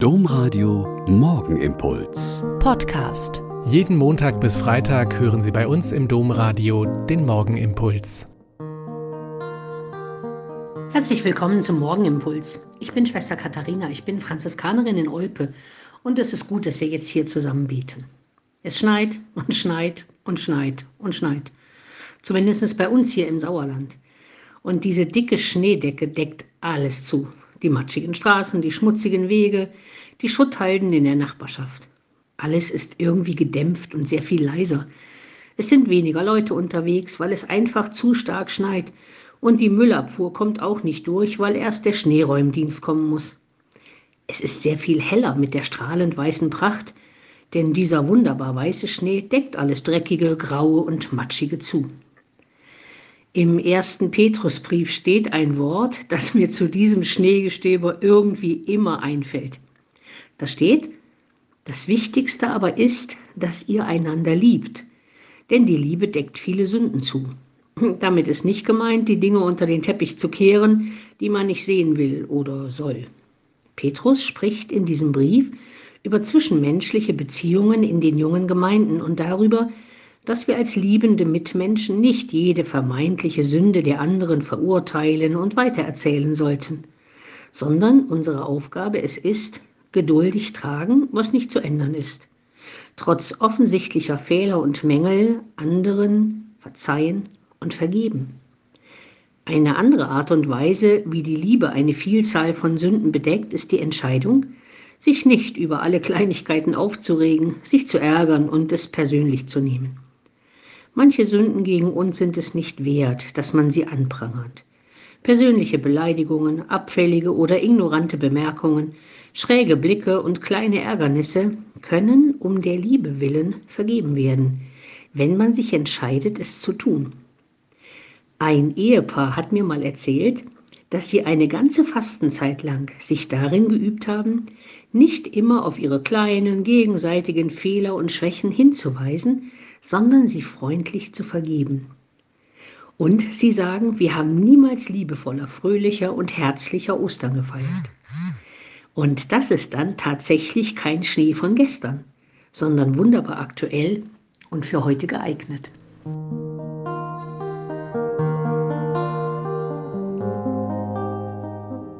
Domradio Morgenimpuls. Podcast. Jeden Montag bis Freitag hören Sie bei uns im Domradio den Morgenimpuls. Herzlich willkommen zum Morgenimpuls. Ich bin Schwester Katharina, ich bin Franziskanerin in Olpe und es ist gut, dass wir jetzt hier zusammen beten. Es schneit und schneit und schneit und schneit. Zumindest bei uns hier im Sauerland. Und diese dicke Schneedecke deckt alles zu. Die matschigen Straßen, die schmutzigen Wege, die Schutthalden in der Nachbarschaft. Alles ist irgendwie gedämpft und sehr viel leiser. Es sind weniger Leute unterwegs, weil es einfach zu stark schneit. Und die Müllabfuhr kommt auch nicht durch, weil erst der Schneeräumdienst kommen muss. Es ist sehr viel heller mit der strahlend weißen Pracht, denn dieser wunderbar weiße Schnee deckt alles Dreckige, Graue und Matschige zu. Im ersten Petrusbrief steht ein Wort, das mir zu diesem Schneegestöber irgendwie immer einfällt. Da steht, das Wichtigste aber ist, dass ihr einander liebt, denn die Liebe deckt viele Sünden zu. Damit ist nicht gemeint, die Dinge unter den Teppich zu kehren, die man nicht sehen will oder soll. Petrus spricht in diesem Brief über zwischenmenschliche Beziehungen in den jungen Gemeinden und darüber, dass wir als liebende Mitmenschen nicht jede vermeintliche Sünde der anderen verurteilen und weitererzählen sollten, sondern unsere Aufgabe es ist, geduldig tragen, was nicht zu ändern ist, trotz offensichtlicher Fehler und Mängel anderen verzeihen und vergeben. Eine andere Art und Weise, wie die Liebe eine Vielzahl von Sünden bedeckt, ist die Entscheidung, sich nicht über alle Kleinigkeiten aufzuregen, sich zu ärgern und es persönlich zu nehmen. Manche Sünden gegen uns sind es nicht wert, dass man sie anprangert. Persönliche Beleidigungen, abfällige oder ignorante Bemerkungen, schräge Blicke und kleine Ärgernisse können um der Liebe willen vergeben werden, wenn man sich entscheidet, es zu tun. Ein Ehepaar hat mir mal erzählt, dass sie eine ganze Fastenzeit lang sich darin geübt haben, nicht immer auf ihre kleinen gegenseitigen Fehler und Schwächen hinzuweisen, sondern sie freundlich zu vergeben. Und sie sagen, wir haben niemals liebevoller, fröhlicher und herzlicher Ostern gefeiert. Und das ist dann tatsächlich kein Schnee von gestern, sondern wunderbar aktuell und für heute geeignet.